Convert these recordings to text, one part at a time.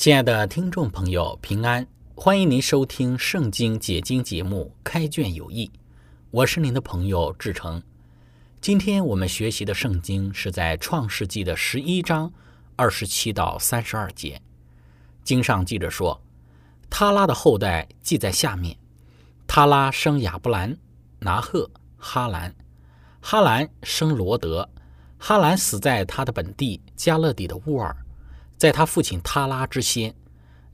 亲爱的听众朋友，平安！欢迎您收听《圣经解经》节目《开卷有益》，我是您的朋友志成。今天我们学习的圣经是在《创世纪》的十一章二十七到三十二节。经上记着说，他拉的后代记在下面：他拉生亚伯兰、拿赫、哈兰，哈兰生罗德，哈兰死在他的本地加勒底的乌尔。在他父亲塔拉之先，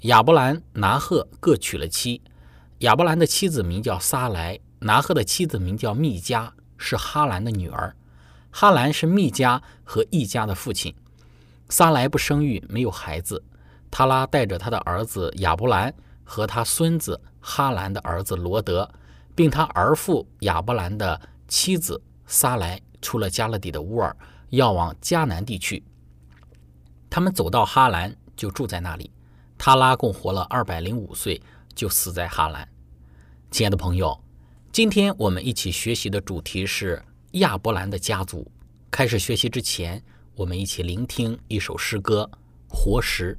亚伯兰、拿赫各娶了妻。亚伯兰的妻子名叫撒莱，拿赫的妻子名叫密加，是哈兰的女儿。哈兰是密加和一家的父亲。撒莱不生育，没有孩子。塔拉带着他的儿子亚伯兰和他孙子哈兰的儿子罗德，并他儿父亚伯兰的妻子撒莱，出了加勒底的乌尔，要往迦南地区。他们走到哈兰，就住在那里。他拉共活了二百零五岁，就死在哈兰。亲爱的朋友，今天我们一起学习的主题是亚伯兰的家族。开始学习之前，我们一起聆听一首诗歌《活石》。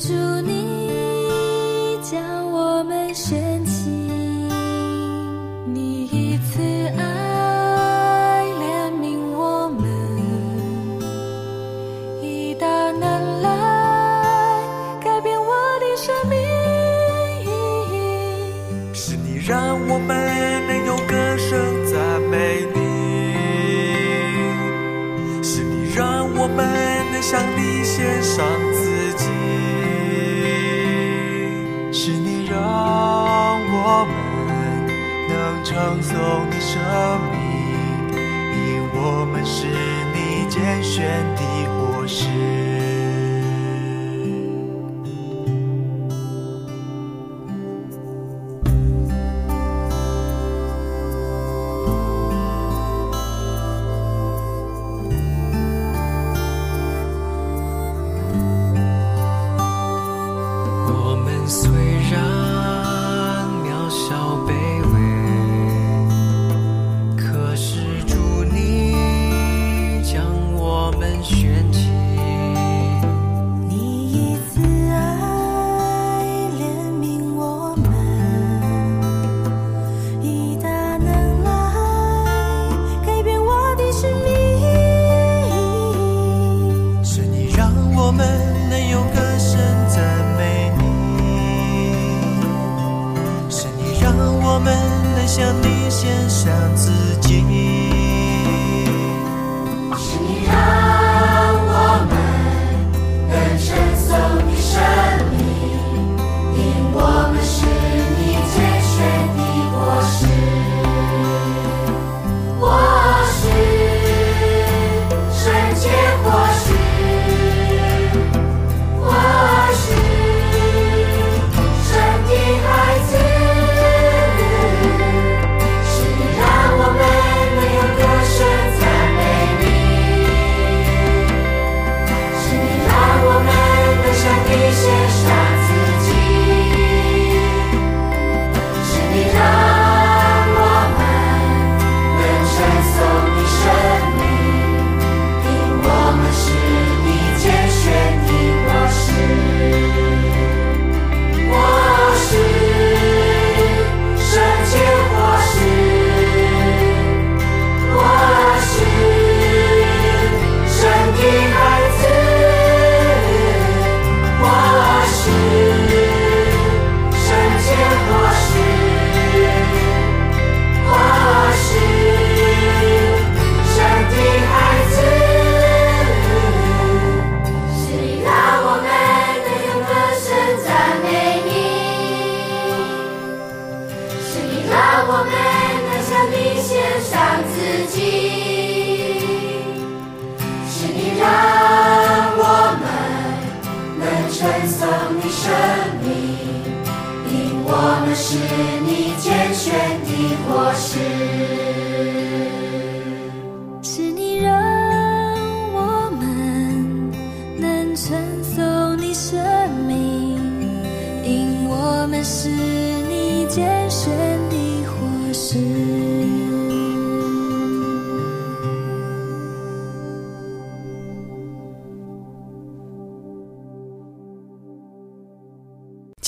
祝你选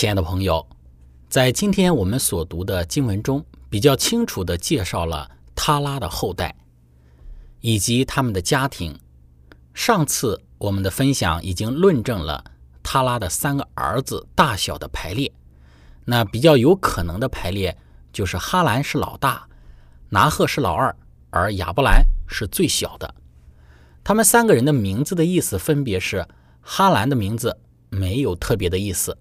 亲爱的朋友，在今天我们所读的经文中，比较清楚地介绍了他拉的后代以及他们的家庭。上次我们的分享已经论证了他拉的三个儿子大小的排列。那比较有可能的排列就是哈兰是老大，拿鹤是老二，而亚伯兰是最小的。他们三个人的名字的意思分别是：哈兰的名字没有特别的意思。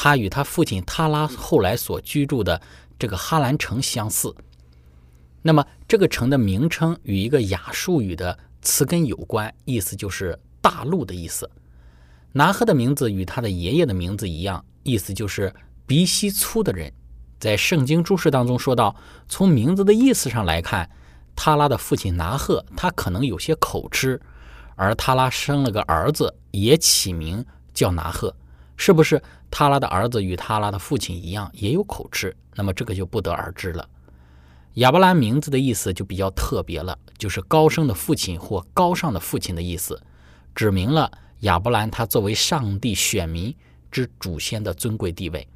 他与他父亲塔拉后来所居住的这个哈兰城相似。那么，这个城的名称与一个亚述语的词根有关，意思就是大陆的意思。拿赫的名字与他的爷爷的名字一样，意思就是鼻息粗的人。在圣经注释当中说到，从名字的意思上来看，塔拉的父亲拿赫他可能有些口吃，而塔拉生了个儿子，也起名叫拿赫。是不是塔拉的儿子与塔拉的父亲一样也有口吃？那么这个就不得而知了。亚伯兰名字的意思就比较特别了，就是高升的父亲或高尚的父亲的意思，指明了亚伯兰他作为上帝选民之祖先的尊贵地位。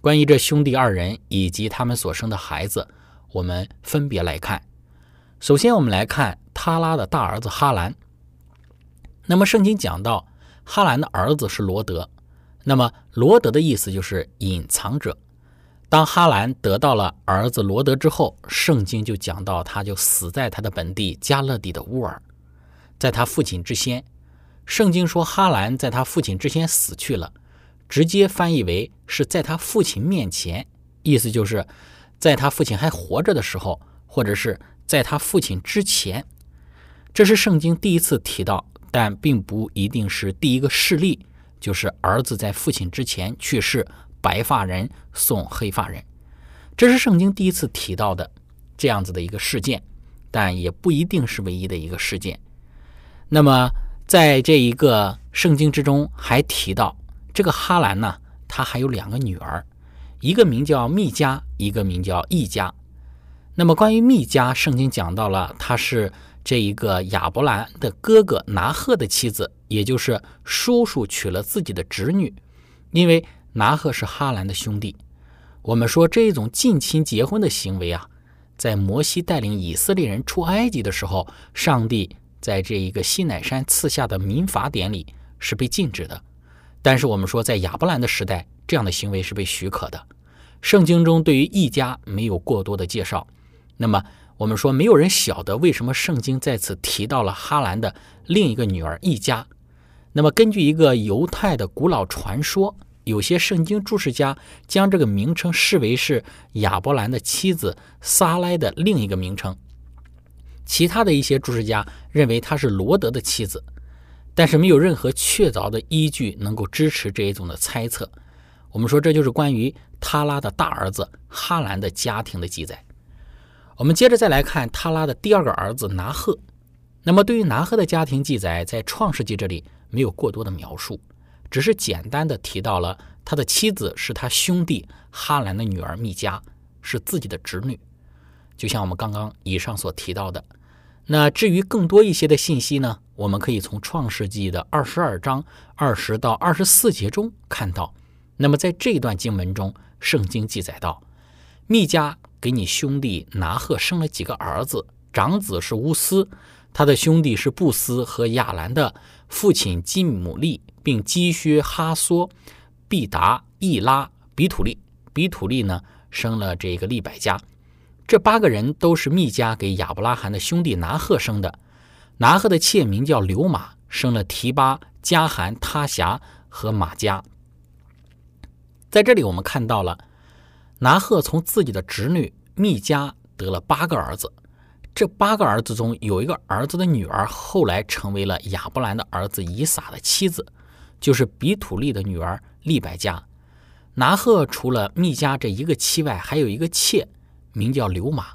关于这兄弟二人以及他们所生的孩子，我们分别来看。首先，我们来看塔拉的大儿子哈兰。那么圣经讲到哈兰的儿子是罗德。那么罗德的意思就是隐藏者。当哈兰得到了儿子罗德之后，圣经就讲到他就死在他的本地加勒底的乌尔，在他父亲之先。圣经说哈兰在他父亲之先死去了，直接翻译为是在他父亲面前，意思就是在他父亲还活着的时候，或者是在他父亲之前。这是圣经第一次提到，但并不一定是第一个事例。就是儿子在父亲之前去世，白发人送黑发人，这是圣经第一次提到的这样子的一个事件，但也不一定是唯一的一个事件。那么，在这一个圣经之中还提到，这个哈兰呢，他还有两个女儿，一个名叫密加，一个名叫易加。那么关于密加，圣经讲到了，他是。这一个亚伯兰的哥哥拿赫的妻子，也就是叔叔娶了自己的侄女，因为拿赫是哈兰的兄弟。我们说这种近亲结婚的行为啊，在摩西带领以色列人出埃及的时候，上帝在这一个西乃山赐下的民法典里是被禁止的。但是我们说，在亚伯兰的时代，这样的行为是被许可的。圣经中对于一家没有过多的介绍。那么。我们说，没有人晓得为什么圣经在此提到了哈兰的另一个女儿一家。那么，根据一个犹太的古老传说，有些圣经注释家将这个名称视为是亚伯兰的妻子撒拉的另一个名称。其他的一些注释家认为她是罗德的妻子，但是没有任何确凿的依据能够支持这一种的猜测。我们说，这就是关于他拉的大儿子哈兰的家庭的记载。我们接着再来看他拉的第二个儿子拿赫。那么，对于拿赫的家庭记载，在创世纪这里没有过多的描述，只是简单的提到了他的妻子是他兄弟哈兰的女儿密加，是自己的侄女，就像我们刚刚以上所提到的。那至于更多一些的信息呢，我们可以从创世纪的二十二章二十到二十四节中看到。那么，在这段经文中，圣经记载到密加。给你兄弟拿赫生了几个儿子，长子是乌斯，他的兄弟是布斯和亚兰的父亲基姆利，并基薛哈梭、毕达、易拉、比土利。比土利呢生了这个利百加，这八个人都是密加给亚伯拉罕的兄弟拿赫生的。拿赫的妾名叫刘马，生了提巴、加罕、他辖和马加。在这里我们看到了。拿赫从自己的侄女密加得了八个儿子，这八个儿子中有一个儿子的女儿后来成为了亚伯兰的儿子以撒的妻子，就是比土利的女儿利百加。拿鹤除了密加这一个妻外，还有一个妾，名叫刘马。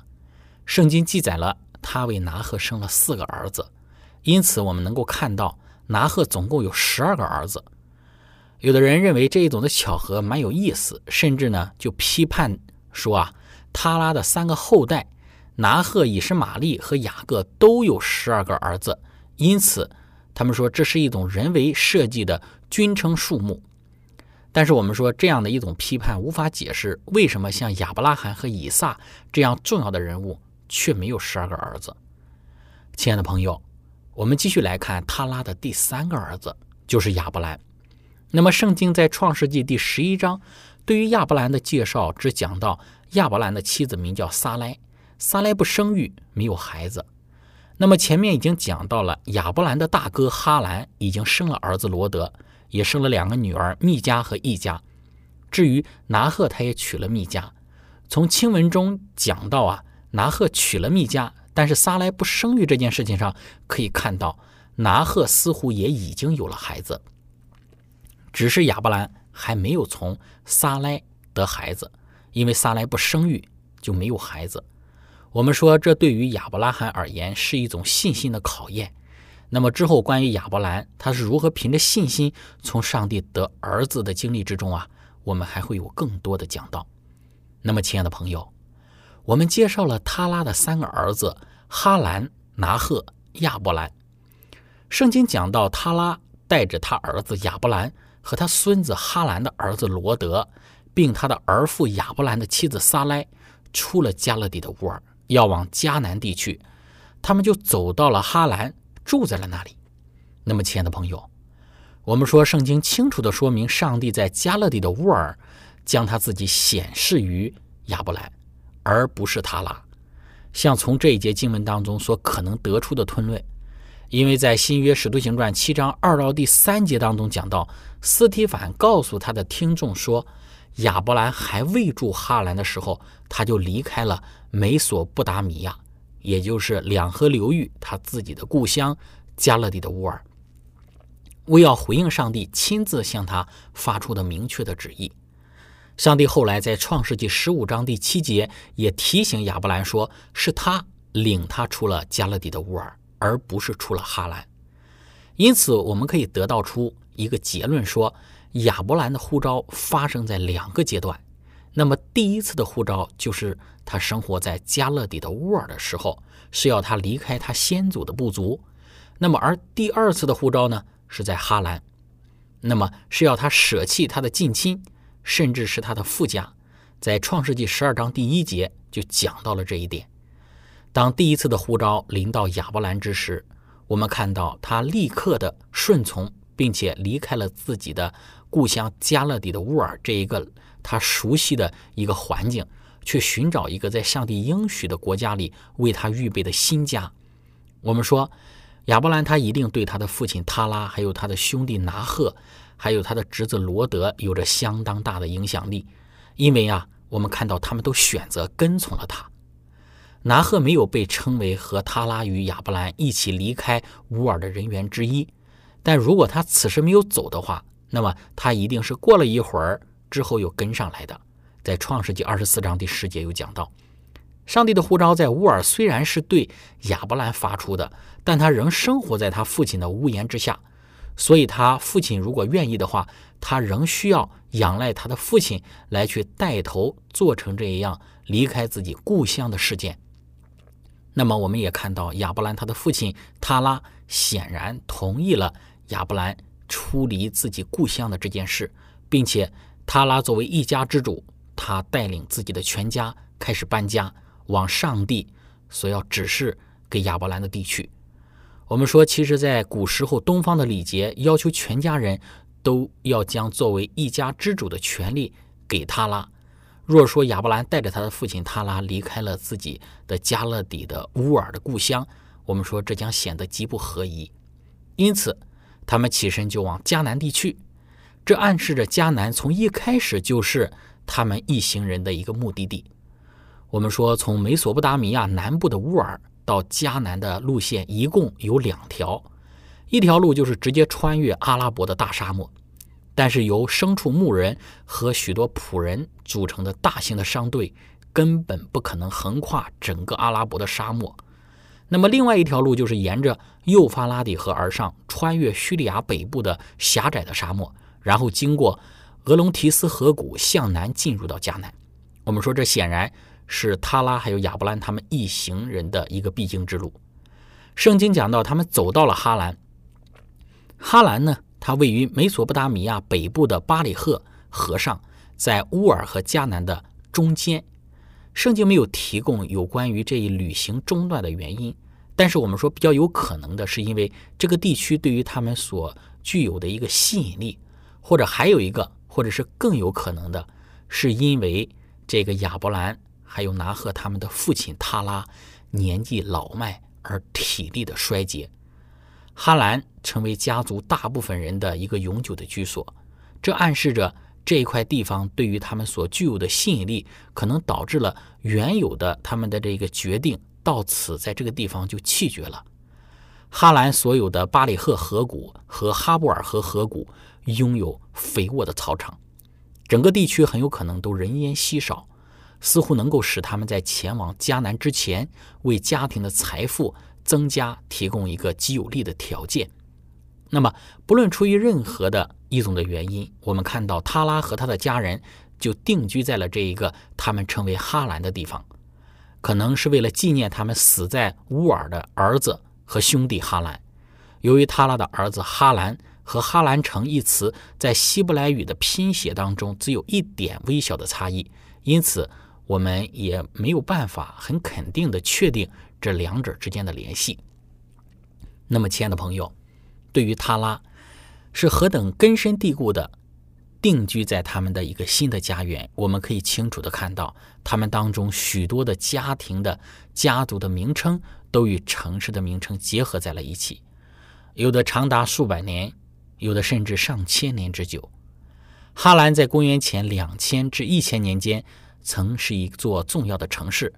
圣经记载了他为拿鹤生了四个儿子，因此我们能够看到拿鹤总共有十二个儿子。有的人认为这一种的巧合蛮有意思，甚至呢就批判说啊，他拉的三个后代拿鹤、以实玛利和雅各都有十二个儿子，因此他们说这是一种人为设计的均称数目。但是我们说这样的一种批判无法解释为什么像亚伯拉罕和以撒这样重要的人物却没有十二个儿子。亲爱的朋友，我们继续来看他拉的第三个儿子就是亚伯兰。那么圣经在创世纪第十一章对于亚伯兰的介绍只讲到亚伯兰的妻子名叫撒莱，撒莱不生育，没有孩子。那么前面已经讲到了亚伯兰的大哥哈兰已经生了儿子罗德。也生了两个女儿密加和易加。至于拿鹤，他也娶了密加。从经文中讲到啊，拿鹤娶了密加，但是撒莱不生育这件事情上，可以看到拿鹤似乎也已经有了孩子，只是亚伯兰还没有从撒来得孩子，因为撒来不生育就没有孩子。我们说，这对于亚伯拉罕而言是一种信心的考验。那么之后，关于亚伯兰他是如何凭着信心从上帝得儿子的经历之中啊，我们还会有更多的讲到。那么，亲爱的朋友，我们介绍了他拉的三个儿子哈兰、拿赫、亚伯兰。圣经讲到，他拉带着他儿子亚伯兰和他孙子哈兰的儿子罗德，并他的儿父亚伯兰的妻子撒莱，出了加勒底的乌尔，要往迦南地去。他们就走到了哈兰。住在了那里。那么，亲爱的朋友，我们说圣经清楚地说明，上帝在加勒底的乌尔将他自己显示于亚伯兰，而不是他拉。像从这一节经文当中所可能得出的推论，因为在新约使徒行传七章二到第三节当中讲到，斯提凡告诉他的听众说，亚伯兰还未住哈兰的时候，他就离开了美索不达米亚。也就是两河流域，他自己的故乡加勒底的乌尔，为要回应上帝亲自向他发出的明确的旨意，上帝后来在创世纪十五章第七节也提醒亚伯兰说，是他领他出了加勒底的乌尔，而不是出了哈兰。因此，我们可以得到出一个结论，说亚伯兰的呼召发生在两个阶段。那么第一次的呼召就是他生活在加勒底的乌尔的时候，是要他离开他先祖的部族；那么而第二次的呼召呢，是在哈兰，那么是要他舍弃他的近亲，甚至是他的父家。在创世纪十二章第一节就讲到了这一点。当第一次的呼召临到亚伯兰之时，我们看到他立刻的顺从，并且离开了自己的故乡加勒底的乌尔这一个。他熟悉的一个环境，去寻找一个在上帝应许的国家里为他预备的新家。我们说，亚伯兰他一定对他的父亲塔拉，还有他的兄弟拿赫，还有他的侄子罗德有着相当大的影响力，因为啊，我们看到他们都选择跟从了他。拿赫没有被称为和塔拉与亚伯兰一起离开乌尔的人员之一，但如果他此时没有走的话，那么他一定是过了一会儿。之后又跟上来的，在创世纪二十四章第十节有讲到，上帝的呼召在乌尔虽然是对亚伯兰发出的，但他仍生活在他父亲的屋檐之下，所以他父亲如果愿意的话，他仍需要仰赖他的父亲来去带头做成这一样离开自己故乡的事件。那么我们也看到亚伯兰他的父亲塔拉显然同意了亚伯兰出离自己故乡的这件事，并且。塔拉作为一家之主，他带领自己的全家开始搬家，往上帝所要指示给亚伯兰的地区。我们说，其实，在古时候，东方的礼节要求全家人都要将作为一家之主的权利给塔拉。若说亚伯兰带着他的父亲塔拉离开了自己的加勒底的乌尔的故乡，我们说这将显得极不合宜。因此，他们起身就往迦南地去。这暗示着迦南从一开始就是他们一行人的一个目的地。我们说，从美索不达米亚南部的乌尔到迦南的路线一共有两条，一条路就是直接穿越阿拉伯的大沙漠，但是由牲畜、牧人和许多仆人组成的大型的商队，根本不可能横跨整个阿拉伯的沙漠。那么，另外一条路就是沿着幼发拉底河而上，穿越叙利亚北部的狭窄的沙漠，然后经过俄龙提斯河谷向南进入到迦南。我们说，这显然是塔拉还有亚伯兰他们一行人的一个必经之路。圣经讲到，他们走到了哈兰。哈兰呢，它位于美索不达米亚北部的巴里赫河上，在乌尔和迦南的中间。圣经没有提供有关于这一旅行中断的原因，但是我们说比较有可能的是，因为这个地区对于他们所具有的一个吸引力，或者还有一个，或者是更有可能的，是因为这个亚伯兰还有拿赫他们的父亲塔拉年纪老迈而体力的衰竭。哈兰成为家族大部分人的一个永久的居所，这暗示着。这一块地方对于他们所具有的吸引力，可能导致了原有的他们的这个决定到此在这个地方就弃绝了。哈兰所有的巴里赫河谷和哈布尔河河谷拥有肥沃的草场，整个地区很有可能都人烟稀少，似乎能够使他们在前往迦南之前为家庭的财富增加提供一个极有利的条件。那么，不论出于任何的一种的原因，我们看到塔拉和他的家人就定居在了这一个他们称为哈兰的地方，可能是为了纪念他们死在乌尔的儿子和兄弟哈兰。由于塔拉的儿子哈兰和哈兰城一词在希伯来语的拼写当中只有一点微小的差异，因此我们也没有办法很肯定的确定这两者之间的联系。那么，亲爱的朋友。对于他拉，是何等根深蒂固的定居在他们的一个新的家园。我们可以清楚的看到，他们当中许多的家庭的家族的名称都与城市的名称结合在了一起，有的长达数百年，有的甚至上千年之久。哈兰在公元前两千至一千年间，曾是一座重要的城市，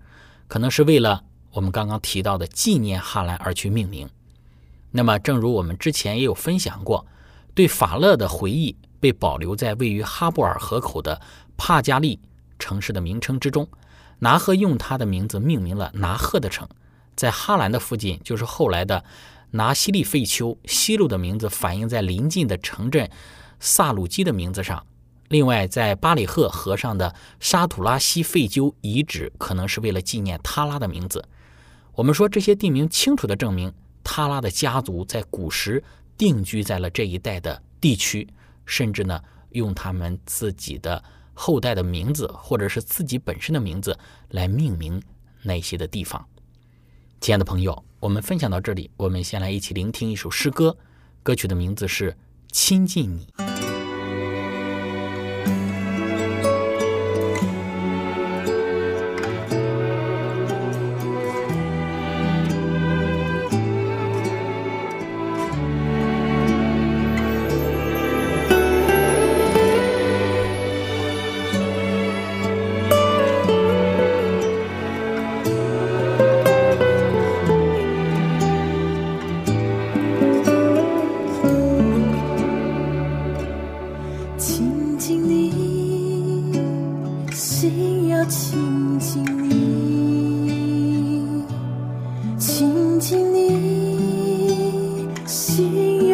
可能是为了我们刚刚提到的纪念哈兰而去命名。那么，正如我们之前也有分享过，对法勒的回忆被保留在位于哈布尔河口的帕加利城市的名称之中。拿赫用他的名字命名了拿赫的城，在哈兰的附近，就是后来的拿西利费丘。西路的名字反映在临近的城镇萨鲁基的名字上。另外，在巴里赫河上的沙土拉西费丘遗址，可能是为了纪念他拉的名字。我们说这些地名清楚地证明。塔拉的家族在古时定居在了这一带的地区，甚至呢，用他们自己的后代的名字，或者是自己本身的名字来命名那些的地方。亲爱的朋友，我们分享到这里，我们先来一起聆听一首诗歌，歌曲的名字是《亲近你》。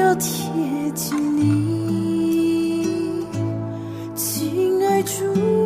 要贴近你亲爱主。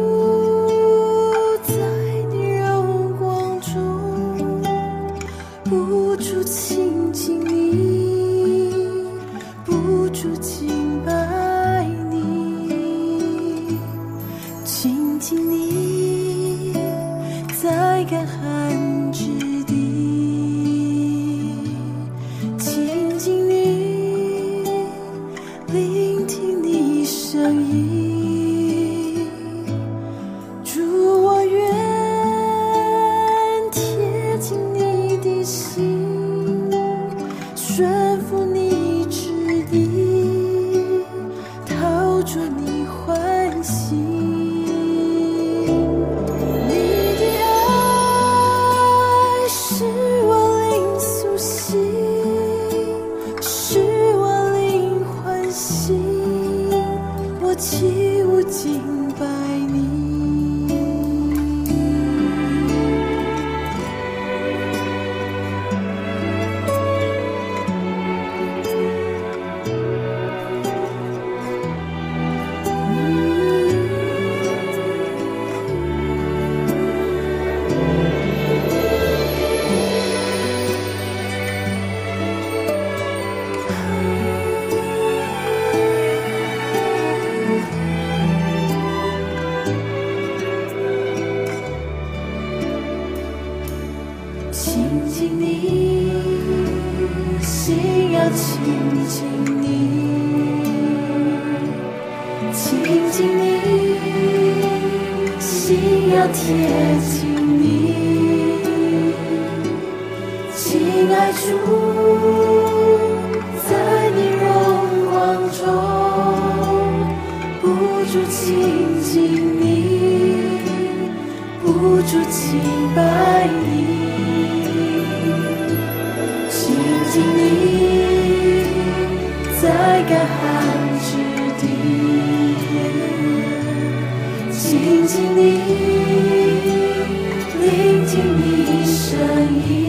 亲近你，心要贴近你，亲爱主，在你荣光中，不住亲近你，不住敬拜你。亲近你，在干静你，聆听你声音。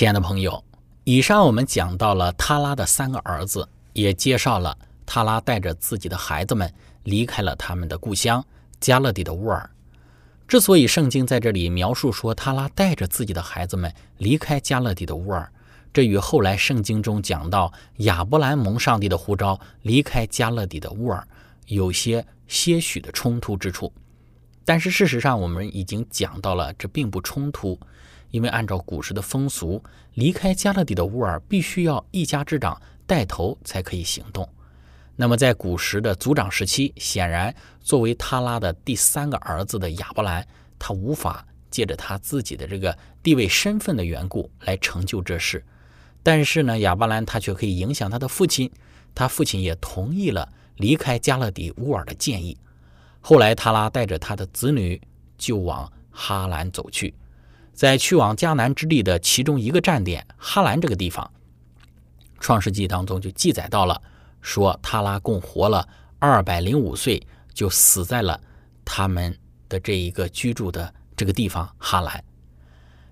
亲爱的朋友，以上我们讲到了他拉的三个儿子，也介绍了他拉带着自己的孩子们离开了他们的故乡加勒底的乌尔。之所以圣经在这里描述说他拉带着自己的孩子们离开加勒底的乌尔，这与后来圣经中讲到亚伯兰蒙上帝的呼召离开加勒底的乌尔有些些许的冲突之处。但是事实上，我们已经讲到了，这并不冲突。因为按照古时的风俗，离开加勒底的乌尔必须要一家之长带头才可以行动。那么在古时的族长时期，显然作为他拉的第三个儿子的亚伯兰，他无法借着他自己的这个地位身份的缘故来成就这事。但是呢，亚伯兰他却可以影响他的父亲，他父亲也同意了离开加勒底乌尔的建议。后来，他拉带着他的子女就往哈兰走去。在去往迦南之地的其中一个站点哈兰这个地方，《创世纪》当中就记载到了，说他拉共活了二百零五岁，就死在了他们的这一个居住的这个地方哈兰。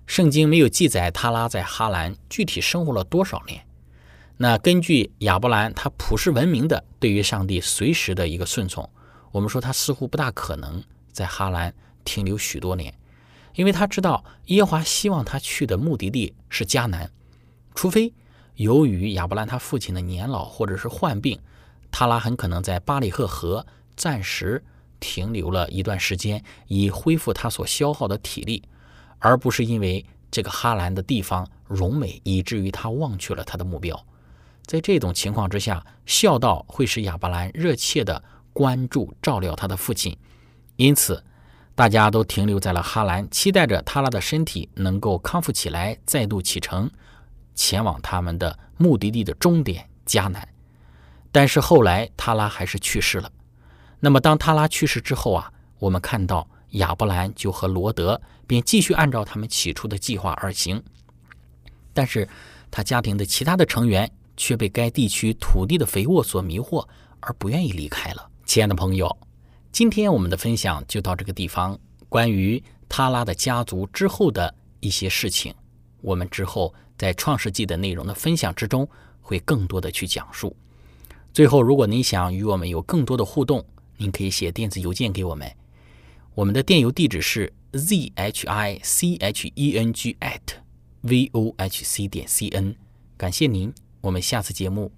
圣经没有记载他拉在哈兰具体生活了多少年。那根据亚伯兰他普世文明的对于上帝随时的一个顺从，我们说他似乎不大可能在哈兰停留许多年。因为他知道耶华希望他去的目的地是迦南，除非由于亚伯兰他父亲的年老或者是患病，他拉很可能在巴里赫河暂时停留了一段时间，以恢复他所消耗的体力，而不是因为这个哈兰的地方荣美，以至于他忘却了他的目标。在这种情况之下，孝道会使亚伯兰热切地关注照料他的父亲，因此大家都停留在了哈兰，期待着他拉的身体能够康复起来，再度启程，前往他们的目的地的终点迦南。但是后来他拉还是去世了。那么当他拉去世之后啊，我们看到亚伯兰就和罗德便继续按照他们起初的计划而行，但是他家庭的其他的成员。却被该地区土地的肥沃所迷惑，而不愿意离开了。亲爱的朋友，今天我们的分享就到这个地方。关于他拉的家族之后的一些事情，我们之后在创世纪的内容的分享之中会更多的去讲述。最后，如果您想与我们有更多的互动，您可以写电子邮件给我们，我们的电邮地址是 z h i c h e n g at v o h c 点 c n。感谢您。我们下次节目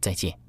再见。